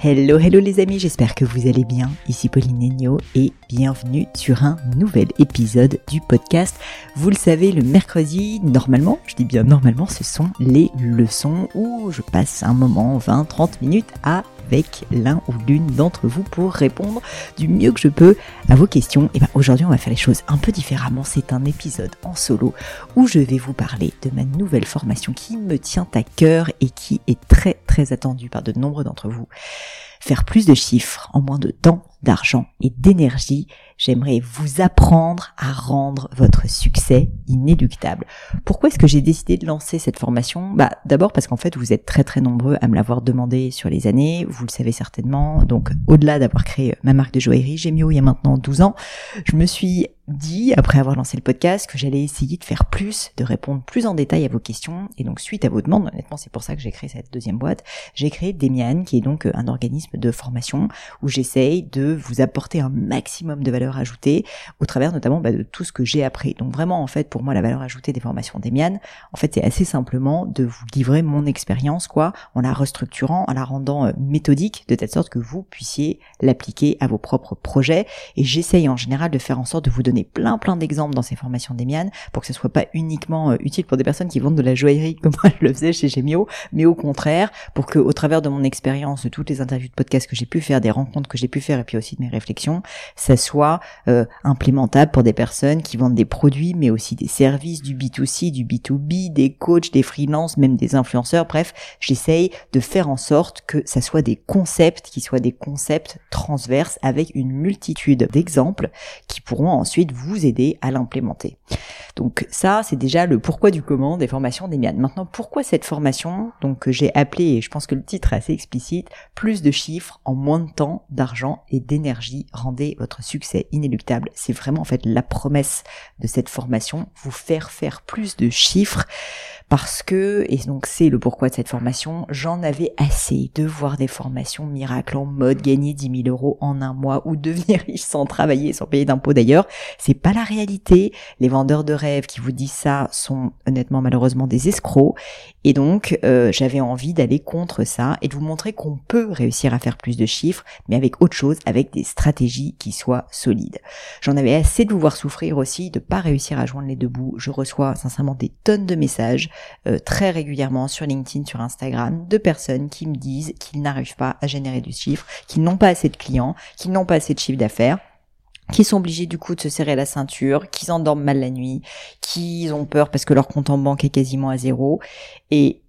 Hello, hello les amis, j'espère que vous allez bien. Ici Pauline Negno et bienvenue sur un nouvel épisode du podcast. Vous le savez, le mercredi, normalement, je dis bien normalement, ce sont les leçons où je passe un moment, 20-30 minutes à avec l'un ou l'une d'entre vous pour répondre du mieux que je peux à vos questions. Et ben aujourd'hui on va faire les choses un peu différemment. C'est un épisode en solo où je vais vous parler de ma nouvelle formation qui me tient à cœur et qui est très très attendue par de nombreux d'entre vous. Faire plus de chiffres en moins de temps, d'argent et d'énergie, j'aimerais vous apprendre à rendre votre succès inéluctable. Pourquoi est-ce que j'ai décidé de lancer cette formation? Bah d'abord parce qu'en fait vous êtes très très nombreux à me l'avoir demandé sur les années, vous le savez certainement. Donc au-delà d'avoir créé ma marque de joaillerie Gemio il y a maintenant 12 ans, je me suis dit, après avoir lancé le podcast, que j'allais essayer de faire plus, de répondre plus en détail à vos questions. Et donc, suite à vos demandes, honnêtement, c'est pour ça que j'ai créé cette deuxième boîte, j'ai créé Demian, qui est donc un organisme de formation où j'essaye de vous apporter un maximum de valeur ajoutée au travers notamment bah, de tout ce que j'ai appris. Donc vraiment, en fait, pour moi, la valeur ajoutée des formations Demian, en fait, c'est assez simplement de vous livrer mon expérience, quoi, en la restructurant, en la rendant euh, méthodique, de telle sorte que vous puissiez l'appliquer à vos propres projets. Et j'essaye en général de faire en sorte de vous donner plein plein d'exemples dans ces formations d'Emian pour que ce soit pas uniquement euh, utile pour des personnes qui vendent de la joaillerie comme moi je le faisais chez Gemio, mais au contraire pour que au travers de mon expérience, de toutes les interviews de podcast que j'ai pu faire, des rencontres que j'ai pu faire et puis aussi de mes réflexions, ça soit euh, implémentable pour des personnes qui vendent des produits mais aussi des services, du B2C, du B2B, des coachs, des freelances, même des influenceurs. Bref, j'essaye de faire en sorte que ça soit des concepts qui soient des concepts transverses avec une multitude d'exemples qui pourront ensuite vous aider à l'implémenter. Donc ça, c'est déjà le pourquoi du comment des formations d'Emian. Maintenant, pourquoi cette formation Donc que j'ai appelé, et je pense que le titre est assez explicite, plus de chiffres en moins de temps, d'argent et d'énergie. Rendez votre succès inéluctable. C'est vraiment en fait la promesse de cette formation, vous faire faire plus de chiffres parce que, et donc c'est le pourquoi de cette formation, j'en avais assez de voir des formations miracles en mode gagner 10 000 euros en un mois ou devenir riche sans travailler, sans payer d'impôts d'ailleurs. C'est pas la réalité. Les vendeurs de rêves qui vous disent ça sont honnêtement malheureusement des escrocs. Et donc euh, j'avais envie d'aller contre ça et de vous montrer qu'on peut réussir à faire plus de chiffres, mais avec autre chose, avec des stratégies qui soient solides. J'en avais assez de vous voir souffrir aussi, de pas réussir à joindre les deux bouts. Je reçois sincèrement des tonnes de messages euh, très régulièrement sur LinkedIn, sur Instagram, de personnes qui me disent qu'ils n'arrivent pas à générer du chiffre, qu'ils n'ont pas assez de clients, qu'ils n'ont pas assez de chiffre d'affaires qui sont obligés du coup de se serrer la ceinture, qui s'endorment mal la nuit, qui ont peur parce que leur compte en banque est quasiment à zéro. Et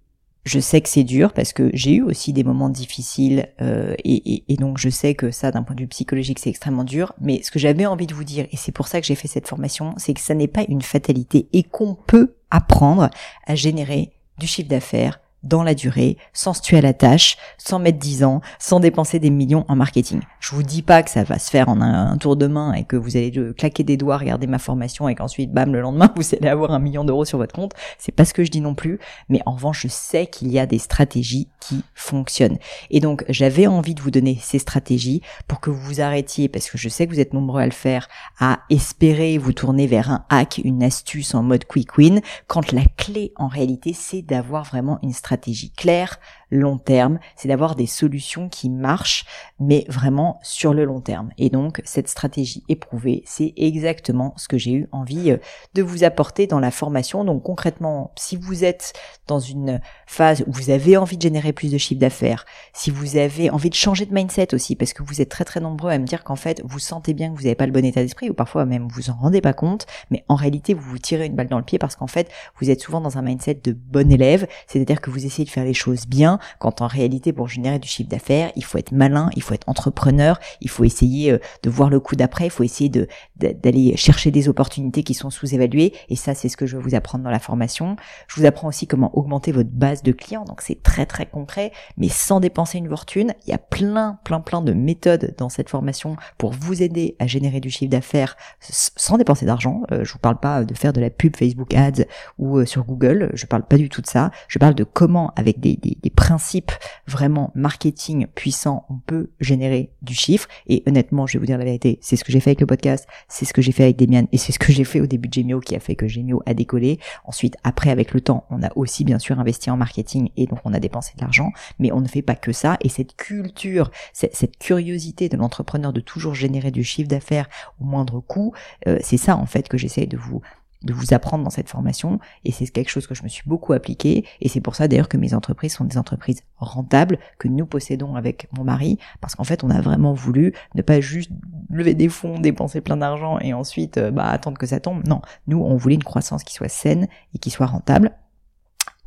je sais que c'est dur parce que j'ai eu aussi des moments difficiles euh, et, et, donc je sais que ça d'un point de vue psychologique c'est extrêmement dur. Mais ce que j'avais envie de vous dire et c'est pour ça que j'ai fait cette formation c'est que ça n'est pas une fatalité et qu'on peut apprendre à générer du chiffre d'affaires dans la durée, sans se tuer à la tâche, sans mettre 10 ans, sans dépenser des millions en marketing. Je vous dis pas que ça va se faire en un, tour de main et que vous allez claquer des doigts, regarder ma formation et qu'ensuite, bam, le lendemain, vous allez avoir un million d'euros sur votre compte. C'est pas ce que je dis non plus. Mais en revanche, je sais qu'il y a des stratégies qui fonctionnent. Et donc, j'avais envie de vous donner ces stratégies pour que vous vous arrêtiez, parce que je sais que vous êtes nombreux à le faire, à espérer vous tourner vers un hack, une astuce en mode quick win, quand la clé, en réalité, c'est d'avoir vraiment une stratégie stratégie claire, long terme, c'est d'avoir des solutions qui marchent, mais vraiment sur le long terme. Et donc, cette stratégie éprouvée, c'est exactement ce que j'ai eu envie euh, de vous apporter dans la formation. Donc, concrètement, si vous êtes dans une phase où vous avez envie de générer plus de chiffre d'affaires, si vous avez envie de changer de mindset aussi, parce que vous êtes très très nombreux à me dire qu'en fait, vous sentez bien que vous n'avez pas le bon état d'esprit, ou parfois même vous en rendez pas compte, mais en réalité, vous vous tirez une balle dans le pied parce qu'en fait, vous êtes souvent dans un mindset de bon élève, c'est-à-dire que vous essayez de faire les choses bien, quand en réalité pour générer du chiffre d'affaires, il faut être malin, il faut être entrepreneur, il faut essayer euh, de voir le coup d'après, il faut essayer de d'aller chercher des opportunités qui sont sous-évaluées et ça c'est ce que je vais vous apprendre dans la formation. Je vous apprends aussi comment augmenter votre base de clients, donc c'est très très concret mais sans dépenser une fortune. Il y a plein plein plein de méthodes dans cette formation pour vous aider à générer du chiffre d'affaires sans dépenser d'argent. Euh, je vous parle pas de faire de la pub Facebook Ads ou euh, sur Google, je parle pas du tout de ça. Je parle de comment avec des, des, des principe vraiment marketing puissant, on peut générer du chiffre. Et honnêtement, je vais vous dire la vérité, c'est ce que j'ai fait avec le podcast, c'est ce que j'ai fait avec Demian et c'est ce que j'ai fait au début de Gemio qui a fait que Gemio a décollé. Ensuite, après, avec le temps, on a aussi bien sûr investi en marketing et donc on a dépensé de l'argent, mais on ne fait pas que ça. Et cette culture, cette, curiosité de l'entrepreneur de toujours générer du chiffre d'affaires au moindre coût, euh, c'est ça en fait que j'essaie de vous de vous apprendre dans cette formation et c'est quelque chose que je me suis beaucoup appliqué et c'est pour ça d'ailleurs que mes entreprises sont des entreprises rentables que nous possédons avec mon mari parce qu'en fait on a vraiment voulu ne pas juste lever des fonds, dépenser plein d'argent et ensuite euh, bah, attendre que ça tombe. Non, nous on voulait une croissance qui soit saine et qui soit rentable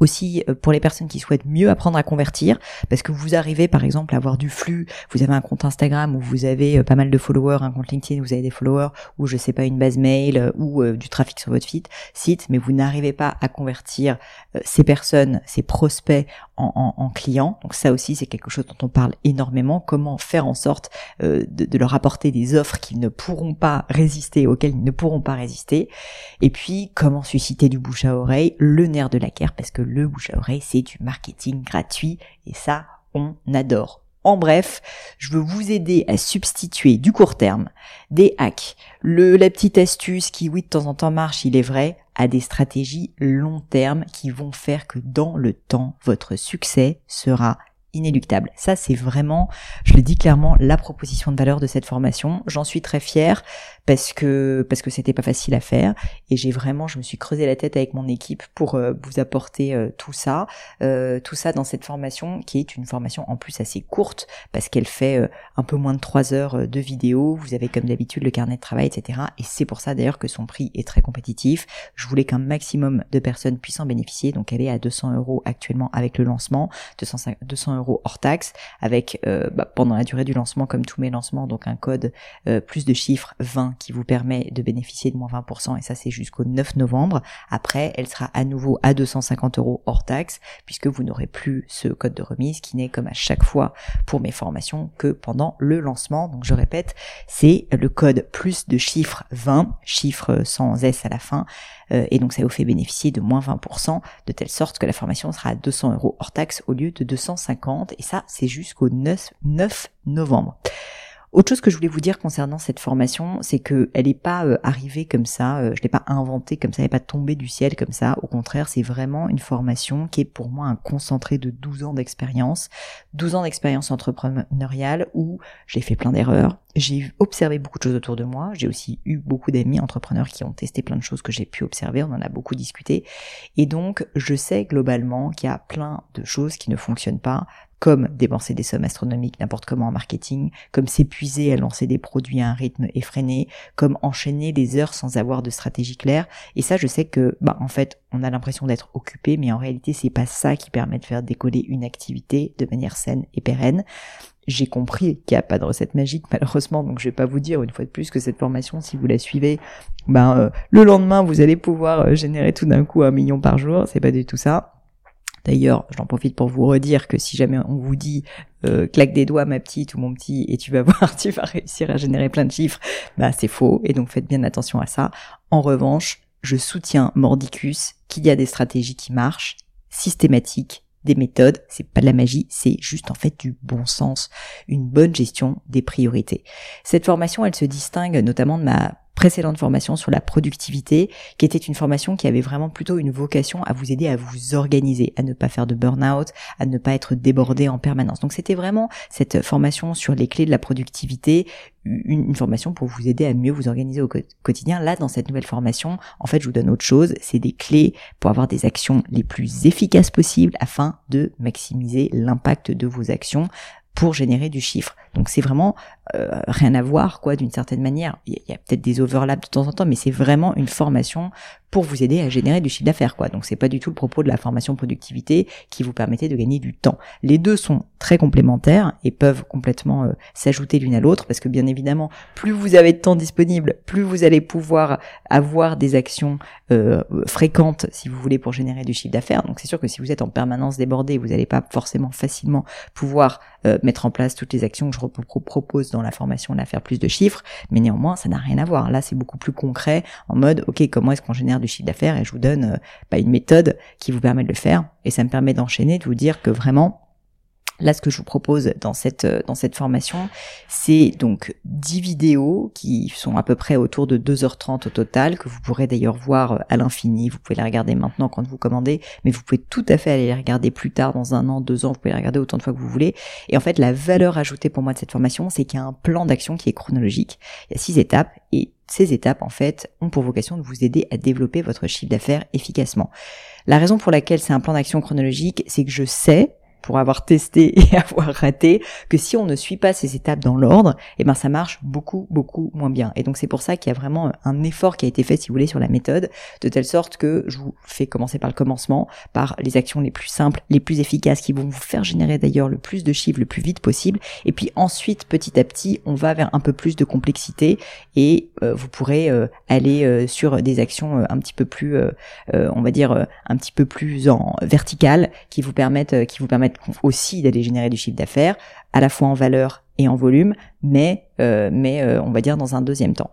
aussi euh, pour les personnes qui souhaitent mieux apprendre à convertir, parce que vous arrivez par exemple à avoir du flux, vous avez un compte Instagram où vous avez euh, pas mal de followers, un compte LinkedIn où vous avez des followers, ou je sais pas une base mail euh, ou du trafic sur votre site, mais vous n'arrivez pas à convertir ces personnes, ces prospects en, clients. Donc ça aussi c'est quelque chose dont on parle énormément. Comment faire en sorte de, de, leur apporter des offres qu'ils ne pourront pas résister, auxquelles ils ne pourront pas résister. Et puis comment susciter du bouche à oreille, le nerf de la guerre, parce que le bouche à oreille, c'est du marketing gratuit et ça, on adore. En bref, je veux vous aider à substituer du court terme, des hacks, la petite astuce qui, oui, de temps en temps marche, il est vrai, à des stratégies long terme qui vont faire que dans le temps, votre succès sera inéluctable. Ça, c'est vraiment, je le dis clairement, la proposition de valeur de cette formation. J'en suis très fière parce que parce que c'était pas facile à faire et j'ai vraiment, je me suis creusé la tête avec mon équipe pour euh, vous apporter euh, tout ça, euh, tout ça dans cette formation qui est une formation en plus assez courte parce qu'elle fait un peu moins de trois heures de vidéo. Vous avez comme d'habitude le carnet de travail, etc. Et c'est pour ça d'ailleurs que son prix est très compétitif. Je voulais qu'un maximum de personnes puissent en bénéficier, donc elle est à 200 euros actuellement avec le lancement, 200, 200 euros hors taxe, avec euh, bah, pendant la durée du lancement, comme tous mes lancements, donc un code euh, plus de chiffres 20 qui vous permet de bénéficier de moins 20%, et ça c'est jusqu'au 9 novembre. Après, elle sera à nouveau à 250 euros hors taxe, puisque vous n'aurez plus ce code de remise qui n'est comme à chaque fois pour mes formations que pendant le lancement. Donc je répète, c'est le code plus de chiffres 20, chiffres sans S à la fin, euh, et donc ça vous fait bénéficier de moins 20%, de telle sorte que la formation sera à 200 euros hors taxe au lieu de 250, et ça c'est jusqu'au 9, 9 novembre. Autre chose que je voulais vous dire concernant cette formation, c'est que elle n'est pas euh, arrivée comme ça, euh, je l'ai pas inventée comme ça, elle n'est pas tombée du ciel comme ça. Au contraire, c'est vraiment une formation qui est pour moi un concentré de 12 ans d'expérience, 12 ans d'expérience entrepreneuriale où j'ai fait plein d'erreurs, j'ai observé beaucoup de choses autour de moi, j'ai aussi eu beaucoup d'amis entrepreneurs qui ont testé plein de choses que j'ai pu observer, on en a beaucoup discuté, et donc je sais globalement qu'il y a plein de choses qui ne fonctionnent pas comme dépenser des sommes astronomiques n'importe comment en marketing, comme s'épuiser à lancer des produits à un rythme effréné, comme enchaîner des heures sans avoir de stratégie claire. Et ça, je sais que, bah, en fait, on a l'impression d'être occupé, mais en réalité, c'est pas ça qui permet de faire décoller une activité de manière saine et pérenne. J'ai compris qu'il n'y a pas de recette magique malheureusement, donc je vais pas vous dire une fois de plus que cette formation, si vous la suivez, ben euh, le lendemain vous allez pouvoir euh, générer tout d'un coup un million par jour. C'est pas du tout ça. D'ailleurs, j'en profite pour vous redire que si jamais on vous dit euh, claque des doigts ma petite ou mon petit et tu vas voir, tu vas réussir à générer plein de chiffres, bah c'est faux et donc faites bien attention à ça. En revanche, je soutiens Mordicus qu'il y a des stratégies qui marchent, systématiques, des méthodes, c'est pas de la magie, c'est juste en fait du bon sens, une bonne gestion des priorités. Cette formation, elle se distingue notamment de ma précédente formation sur la productivité, qui était une formation qui avait vraiment plutôt une vocation à vous aider à vous organiser, à ne pas faire de burn-out, à ne pas être débordé en permanence. Donc c'était vraiment cette formation sur les clés de la productivité, une, formation pour vous aider à mieux vous organiser au quotidien. Là, dans cette nouvelle formation, en fait, je vous donne autre chose. C'est des clés pour avoir des actions les plus efficaces possibles afin de maximiser l'impact de vos actions pour générer du chiffre. Donc c'est vraiment euh, rien à voir quoi d'une certaine manière. Il y a, peut-être des overlaps de temps en temps, mais c'est vraiment une formation pour vous aider à générer du chiffre d'affaires quoi. Donc c'est pas du tout le propos de la formation productivité qui vous permettait de gagner du temps. Les deux sont très complémentaires et peuvent complètement euh, s'ajouter l'une à l'autre parce que bien évidemment, plus vous avez de temps disponible, plus vous allez pouvoir avoir des actions euh, fréquentes si vous voulez pour générer du chiffre d'affaires. Donc c'est sûr que si vous êtes en permanence débordé, vous n'allez pas forcément facilement pouvoir mettre en place toutes les actions que je propose dans la formation là faire plus de chiffres, mais néanmoins ça n'a rien à voir. Là c'est beaucoup plus concret en mode ok comment est-ce qu'on génère du chiffre d'affaires? Et je vous donne euh, une méthode qui vous permet de le faire et ça me permet d'enchaîner de vous dire que vraiment Là, ce que je vous propose dans cette euh, dans cette formation, c'est donc 10 vidéos qui sont à peu près autour de 2h30 au total, que vous pourrez d'ailleurs voir euh, à l'infini. Vous pouvez les regarder maintenant quand vous commandez, mais vous pouvez tout à fait aller les regarder plus tard, dans un an, deux ans, vous pouvez les regarder autant de fois que vous voulez. Et en fait, la valeur ajoutée pour moi de cette formation, c'est qu'il y a un plan d'action qui est chronologique. Il y a six étapes et ces étapes, en fait, ont pour vocation de vous aider à développer votre chiffre d'affaires efficacement. La raison pour laquelle c'est un plan d'action chronologique, c'est que je sais pour avoir testé et avoir raté, que si on ne suit pas ces étapes dans l'ordre, eh ben ça marche beaucoup beaucoup moins bien. Et donc c'est pour ça qu'il y a vraiment un effort qui a été fait, si vous voulez, sur la méthode, de telle sorte que je vous fais commencer par le commencement, par les actions les plus simples, les plus efficaces, qui vont vous faire générer d'ailleurs le plus de chiffres le plus vite possible. Et puis ensuite, petit à petit, on va vers un peu plus de complexité et euh, vous pourrez euh, aller euh, sur des actions un petit peu plus, on va dire, un petit peu plus en verticale, qui vous permettent, qui vous permettent aussi d'aller générer du chiffre d'affaires, à la fois en valeur et en volume, mais, euh, mais euh, on va dire dans un deuxième temps.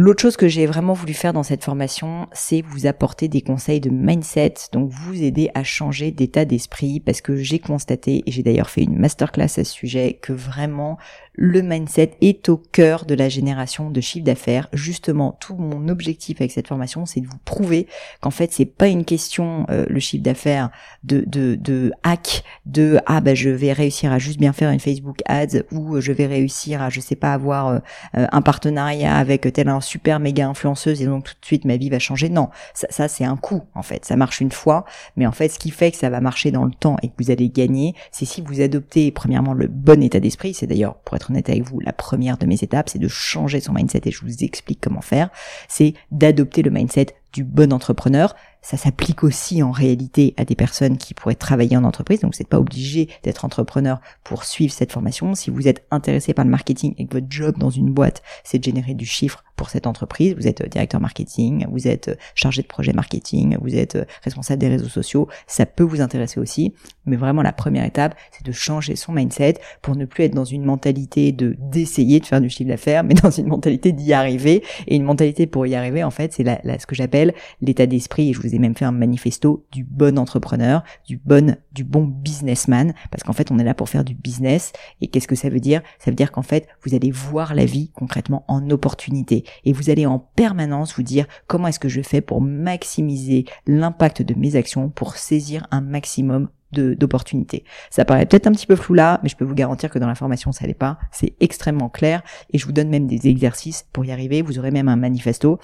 L'autre chose que j'ai vraiment voulu faire dans cette formation, c'est vous apporter des conseils de mindset, donc vous aider à changer d'état d'esprit, parce que j'ai constaté, et j'ai d'ailleurs fait une masterclass à ce sujet, que vraiment le mindset est au cœur de la génération de chiffre d'affaires. Justement, tout mon objectif avec cette formation, c'est de vous prouver qu'en fait, c'est pas une question euh, le chiffre d'affaires de, de de hack, de ah bah je vais réussir à juste bien faire une Facebook Ads ou je vais réussir à je sais pas avoir euh, un partenariat avec tel un super méga influenceuse et donc tout de suite ma vie va changer. Non, ça, ça c'est un coup en fait. Ça marche une fois, mais en fait, ce qui fait que ça va marcher dans le temps et que vous allez gagner, c'est si vous adoptez premièrement le bon état d'esprit. C'est d'ailleurs pour être avec vous, la première de mes étapes, c'est de changer son mindset et je vous explique comment faire. C'est d'adopter le mindset du bon entrepreneur. Ça s'applique aussi en réalité à des personnes qui pourraient travailler en entreprise. Donc vous n'êtes pas obligé d'être entrepreneur pour suivre cette formation. Si vous êtes intéressé par le marketing et que votre job dans une boîte, c'est de générer du chiffre pour cette entreprise, vous êtes directeur marketing, vous êtes chargé de projet marketing, vous êtes responsable des réseaux sociaux, ça peut vous intéresser aussi. Mais vraiment la première étape, c'est de changer son mindset pour ne plus être dans une mentalité de d'essayer de faire du chiffre d'affaires, mais dans une mentalité d'y arriver. Et une mentalité pour y arriver, en fait, c'est ce que j'appelle l'état d'esprit. Et je vous ai même fait un manifesto du bon entrepreneur, du bon, du bon businessman, parce qu'en fait, on est là pour faire du business. Et qu'est-ce que ça veut dire? Ça veut dire qu'en fait, vous allez voir la vie concrètement en opportunité, et vous allez en permanence vous dire comment est-ce que je fais pour maximiser l'impact de mes actions, pour saisir un maximum d'opportunités. Ça paraît peut-être un petit peu flou là, mais je peux vous garantir que dans la formation ça l'est pas. C'est extrêmement clair et je vous donne même des exercices pour y arriver. Vous aurez même un manifesto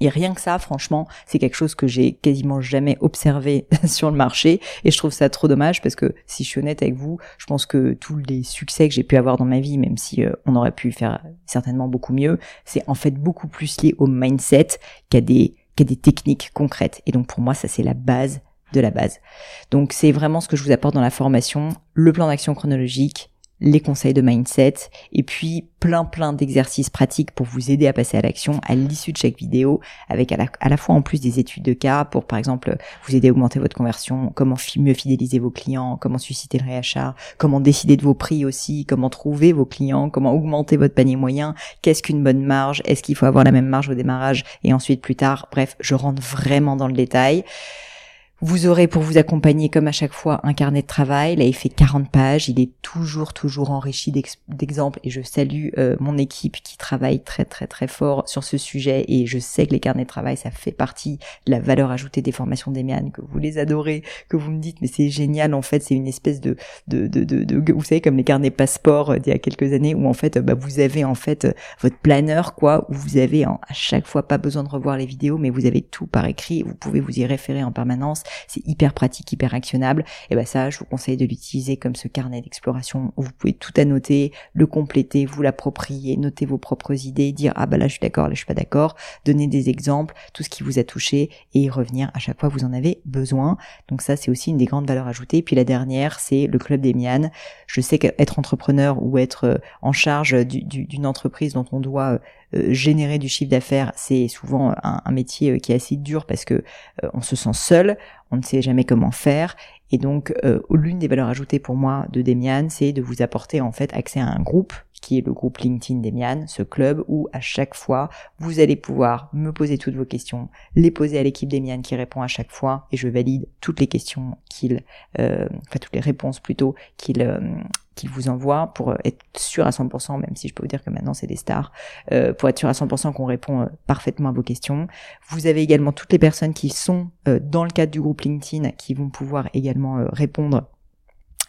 et rien que ça, franchement, c'est quelque chose que j'ai quasiment jamais observé sur le marché. Et je trouve ça trop dommage parce que si je suis honnête avec vous, je pense que tous les succès que j'ai pu avoir dans ma vie, même si euh, on aurait pu faire certainement beaucoup mieux, c'est en fait beaucoup plus lié au mindset qu'à des, qu'à des techniques concrètes. Et donc pour moi, ça c'est la base de la base. Donc c'est vraiment ce que je vous apporte dans la formation, le plan d'action chronologique, les conseils de mindset et puis plein plein d'exercices pratiques pour vous aider à passer à l'action à l'issue de chaque vidéo avec à la, fois en plus des études de cas pour par exemple vous aider à augmenter votre conversion, comment mieux fidéliser vos clients, comment susciter le réachat, comment décider de vos prix aussi, comment trouver vos clients, comment augmenter votre panier moyen, qu'est-ce qu'une bonne marge, est-ce qu'il faut avoir la même marge au démarrage et ensuite plus tard, bref, je rentre vraiment dans le détail. Vous aurez pour vous accompagner, comme à chaque fois, un carnet de travail. Là, il fait 40 pages. Il est toujours, toujours enrichi d'exemples. Et je salue euh, mon équipe qui travaille très, très, très fort sur ce sujet. Et je sais que les carnets de travail, ça fait partie de la valeur ajoutée des formations d'Emian, que vous les adorez, que vous me dites, mais c'est génial. En fait, c'est une espèce de, de, de, de, vous savez, comme les carnets passeports euh, d'il y a quelques années, où en fait, bah, vous avez en fait euh, votre planeur, quoi, où vous avez à chaque fois pas besoin de revoir les vidéos, mais vous avez tout par écrit. Vous pouvez vous y référer en permanence c'est hyper pratique, hyper actionnable. Et ben ça, je vous conseille de l'utiliser comme ce carnet d'exploration où vous pouvez tout annoter, le compléter, vous l'approprier, noter vos propres idées, dire ah bah là je suis d'accord, là je suis pas d'accord, donner des exemples, tout ce qui vous a touché et y revenir à chaque fois que vous en avez besoin. Donc ça c'est aussi une des grandes valeurs ajoutées. Puis la dernière, c'est le club des mianes. Je sais qu'être entrepreneur ou être euh, en charge d'une entreprise dont on doit euh, générer du chiffre d'affaires, c'est souvent un, métier euh, qui est assez dur parce que on se sent seul, on ne sait jamais comment faire. Et donc, euh, l'une des valeurs ajoutées pour moi de Demian, c'est de vous apporter en fait accès à un groupe qui est le groupe LinkedIn d'Emian, ce club où à chaque fois, vous allez pouvoir me poser toutes vos questions, les poser à l'équipe d'Emian qui répond à chaque fois et je valide toutes les questions qu'il, euh, enfin toutes les réponses plutôt qu'il euh, vous envoie pour être sûr à 100%, même si je peux vous dire que maintenant c'est des stars, euh, pour être sûr à 100% qu'on répond euh, parfaitement à vos questions. Vous avez également toutes les personnes qui sont euh, dans le cadre du groupe LinkedIn qui vont pouvoir également répondre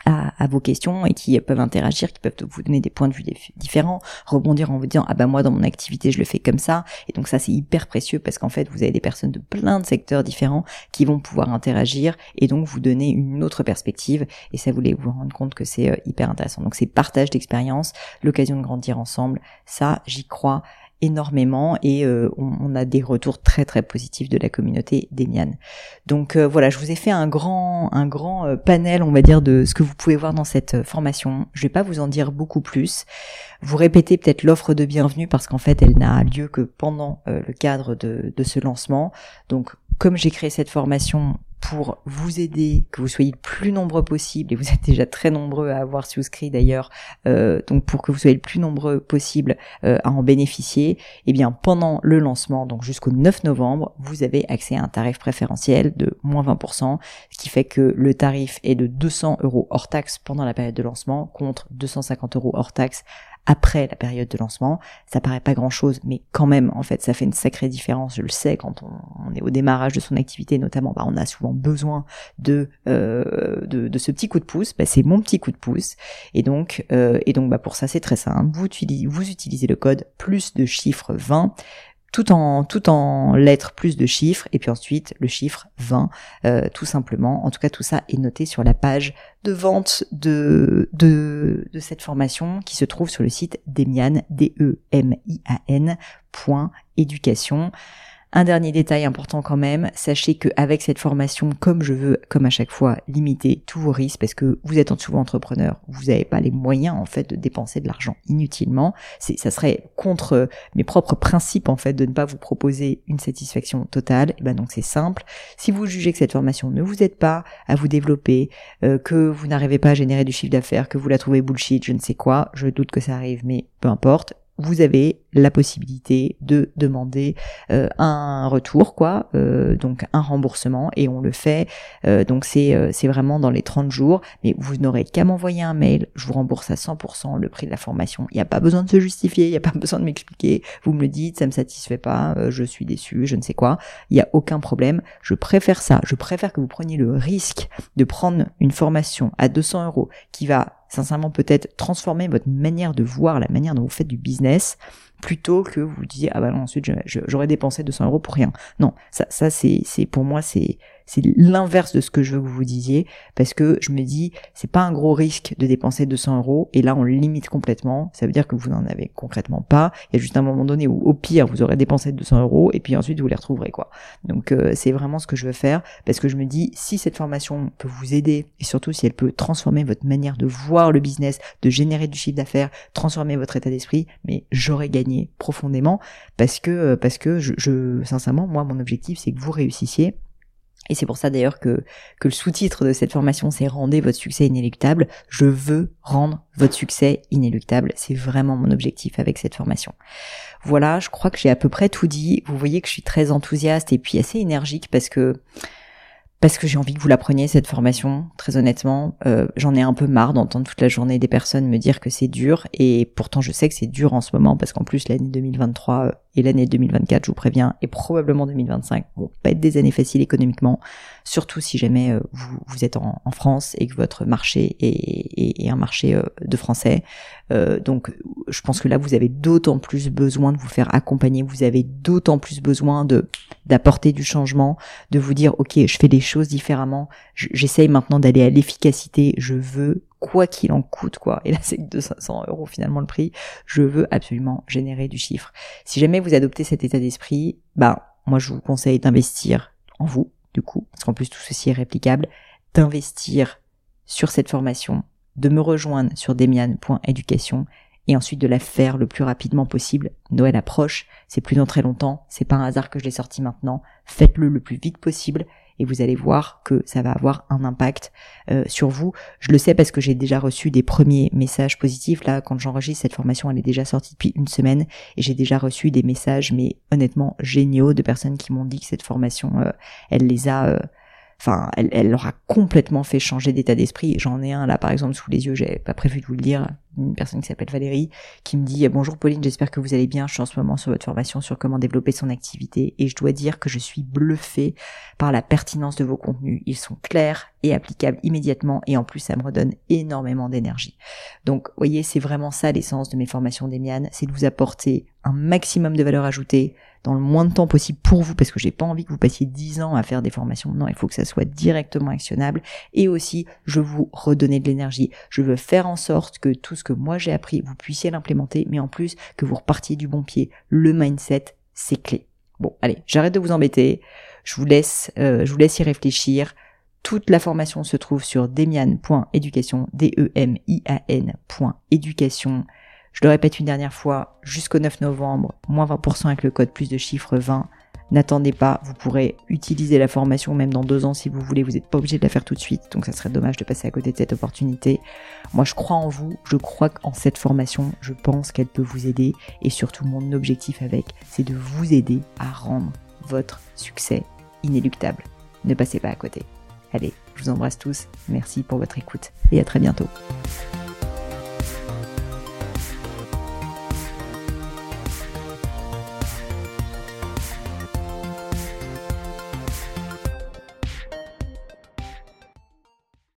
à, vos questions et qui peuvent interagir, qui peuvent vous donner des points de vue différents, rebondir en vous disant ah bah moi dans mon activité je le fais comme ça. Et donc ça c'est hyper précieux parce qu'en fait vous avez des personnes de plein de secteurs différents qui vont pouvoir interagir et donc vous donner une autre perspective. Et ça vous voulez vous rendre compte que c'est euh, hyper intéressant. Donc c'est partage d'expérience, l'occasion de grandir ensemble, ça j'y crois énormément et euh, on, a des retours très très positifs de la communauté d'Emian. Donc euh, voilà, je vous ai fait un grand un grand euh, panel, on va dire, de ce que vous pouvez voir dans cette formation. Je vais pas vous en dire beaucoup plus. Vous répétez peut-être l'offre de bienvenue parce qu'en fait, elle n'a lieu que pendant le cadre de, de ce lancement. Donc comme j'ai créé cette formation pour vous aider, que vous soyez le plus nombreux possible, et vous êtes déjà très nombreux à avoir souscrit d'ailleurs, euh, donc pour que vous soyez le plus nombreux possible euh, à en bénéficier, eh bien pendant le lancement, donc jusqu'au 9 novembre, vous avez accès à un tarif préférentiel de moins 20%, ce qui fait que le tarif est de 200 euros hors taxe pendant la période de lancement, contre 250 euros hors taxe après la période de lancement. Ça paraît pas grand chose, mais quand même, en fait, ça fait une sacrée différence. Je le sais, quand on, est au démarrage de son activité, notamment, bah, on a souvent besoin de, euh, de, ce petit coup de pouce. Bah, c'est mon petit coup de pouce. Et donc, euh, et donc, bah, pour ça, c'est très simple. Vous utilisez, vous utilisez le code plus de chiffre 20 tout en tout en lettres plus de chiffres et puis ensuite le chiffre 20 euh, tout simplement. En tout cas tout ça est noté sur la page de vente de de, de cette formation qui se trouve sur le site demian d e m i a n point éducation. Un dernier détail important quand même, sachez qu'avec cette formation, comme je veux, comme à chaque fois, limiter tous vos risques, parce que vous êtes souvent entrepreneur, vous n'avez pas les moyens en fait de dépenser de l'argent inutilement. Ça serait contre mes propres principes en fait de ne pas vous proposer une satisfaction totale. Et ben donc c'est simple. Si vous jugez que cette formation ne vous aide pas à vous développer, euh, que vous n'arrivez pas à générer du chiffre d'affaires, que vous la trouvez bullshit, je ne sais quoi, je doute que ça arrive, mais peu importe vous avez la possibilité de demander euh, un retour quoi euh, donc un remboursement et on le fait euh, donc c'est c'est vraiment dans les 30 jours mais vous n'aurez qu'à m'envoyer un mail je vous rembourse à 100% le prix de la formation il n'y a pas besoin de se justifier il n'y a pas besoin de m'expliquer vous me le dites ça me satisfait pas je suis déçu je ne sais quoi il n'y a aucun problème je préfère ça je préfère que vous preniez le risque de prendre une formation à 200 euros qui va sincèrement peut-être transformer votre manière de voir, la manière dont vous faites du business, plutôt que vous disiez ah bah non ensuite j'aurais dépensé 200 euros pour rien. Non, ça ça c'est c'est pour moi c'est c'est l'inverse de ce que je veux que vous disiez, parce que je me dis, c'est pas un gros risque de dépenser 200 euros, et là on le limite complètement, ça veut dire que vous n'en avez concrètement pas, il y a juste un moment donné où au pire vous aurez dépensé 200 euros, et puis ensuite vous les retrouverez quoi. Donc euh, c'est vraiment ce que je veux faire, parce que je me dis, si cette formation peut vous aider, et surtout si elle peut transformer votre manière de voir le business, de générer du chiffre d'affaires, transformer votre état d'esprit, mais j'aurais gagné profondément, parce que, euh, parce que je sincèrement, moi mon objectif c'est que vous réussissiez, et c'est pour ça d'ailleurs que, que le sous-titre de cette formation c'est Rendez votre succès inéluctable. Je veux rendre votre succès inéluctable. C'est vraiment mon objectif avec cette formation. Voilà, je crois que j'ai à peu près tout dit. Vous voyez que je suis très enthousiaste et puis assez énergique parce que parce que j'ai envie que vous la preniez cette formation, très honnêtement. Euh, J'en ai un peu marre d'entendre toute la journée des personnes me dire que c'est dur, et pourtant je sais que c'est dur en ce moment, parce qu'en plus l'année 2023 et l'année 2024, je vous préviens, et probablement 2025 vont pas être des années faciles économiquement, surtout si jamais euh, vous, vous, êtes en, France et que votre marché est, est, un marché euh, de français. Euh, donc je pense que là, vous avez d'autant plus besoin de vous faire accompagner, vous avez d'autant plus besoin de d'apporter du changement, de vous dire, ok, je fais les choses différemment, j'essaye maintenant d'aller à l'efficacité, je veux quoi qu'il en coûte, quoi. Et là, c'est 200 euros finalement le prix. Je veux absolument générer du chiffre. Si jamais vous adoptez cet état d'esprit, bah, moi, je vous conseille d'investir en vous, du coup, parce qu'en plus, tout ceci est réplicable, d'investir sur cette formation, de me rejoindre sur demian.education et ensuite de la faire le plus rapidement possible. Noël approche, c'est plus dans très longtemps, c'est pas un hasard que je l'ai sorti maintenant. Faites-le le plus vite possible et vous allez voir que ça va avoir un impact euh, sur vous. Je le sais parce que j'ai déjà reçu des premiers messages positifs. Là, quand j'enregistre cette formation, elle est déjà sortie depuis une semaine et j'ai déjà reçu des messages, mais honnêtement géniaux, de personnes qui m'ont dit que cette formation, euh, elle les a euh, enfin, elle, elle leur a complètement fait changer d'état d'esprit. J'en ai un là, par exemple, sous les yeux, j'avais pas prévu de vous le dire, une personne qui s'appelle Valérie, qui me dit bonjour Pauline, j'espère que vous allez bien. Je suis en ce moment sur votre formation sur comment développer son activité et je dois dire que je suis bluffée par la pertinence de vos contenus. Ils sont clairs et applicables immédiatement et en plus ça me redonne énormément d'énergie. Donc, voyez, c'est vraiment ça l'essence de mes formations d'Emian, c'est de vous apporter un maximum de valeur ajoutée dans le moins de temps possible pour vous, parce que j'ai pas envie que vous passiez 10 ans à faire des formations. Non, il faut que ça soit directement actionnable. Et aussi, je vous redonner de l'énergie. Je veux faire en sorte que tout ce que moi j'ai appris, vous puissiez l'implémenter, mais en plus que vous repartiez du bon pied. Le mindset, c'est clé. Bon, allez, j'arrête de vous embêter. Je vous laisse, euh, je vous laisse y réfléchir. Toute la formation se trouve sur demian.education, D-E-M-I-A-N.education. Je le répète une dernière fois, jusqu'au 9 novembre, moins 20% avec le code plus de chiffre 20. N'attendez pas, vous pourrez utiliser la formation même dans deux ans si vous voulez, vous n'êtes pas obligé de la faire tout de suite, donc ça serait dommage de passer à côté de cette opportunité. Moi je crois en vous, je crois qu'en cette formation, je pense qu'elle peut vous aider, et surtout mon objectif avec, c'est de vous aider à rendre votre succès inéluctable. Ne passez pas à côté. Allez, je vous embrasse tous, merci pour votre écoute, et à très bientôt.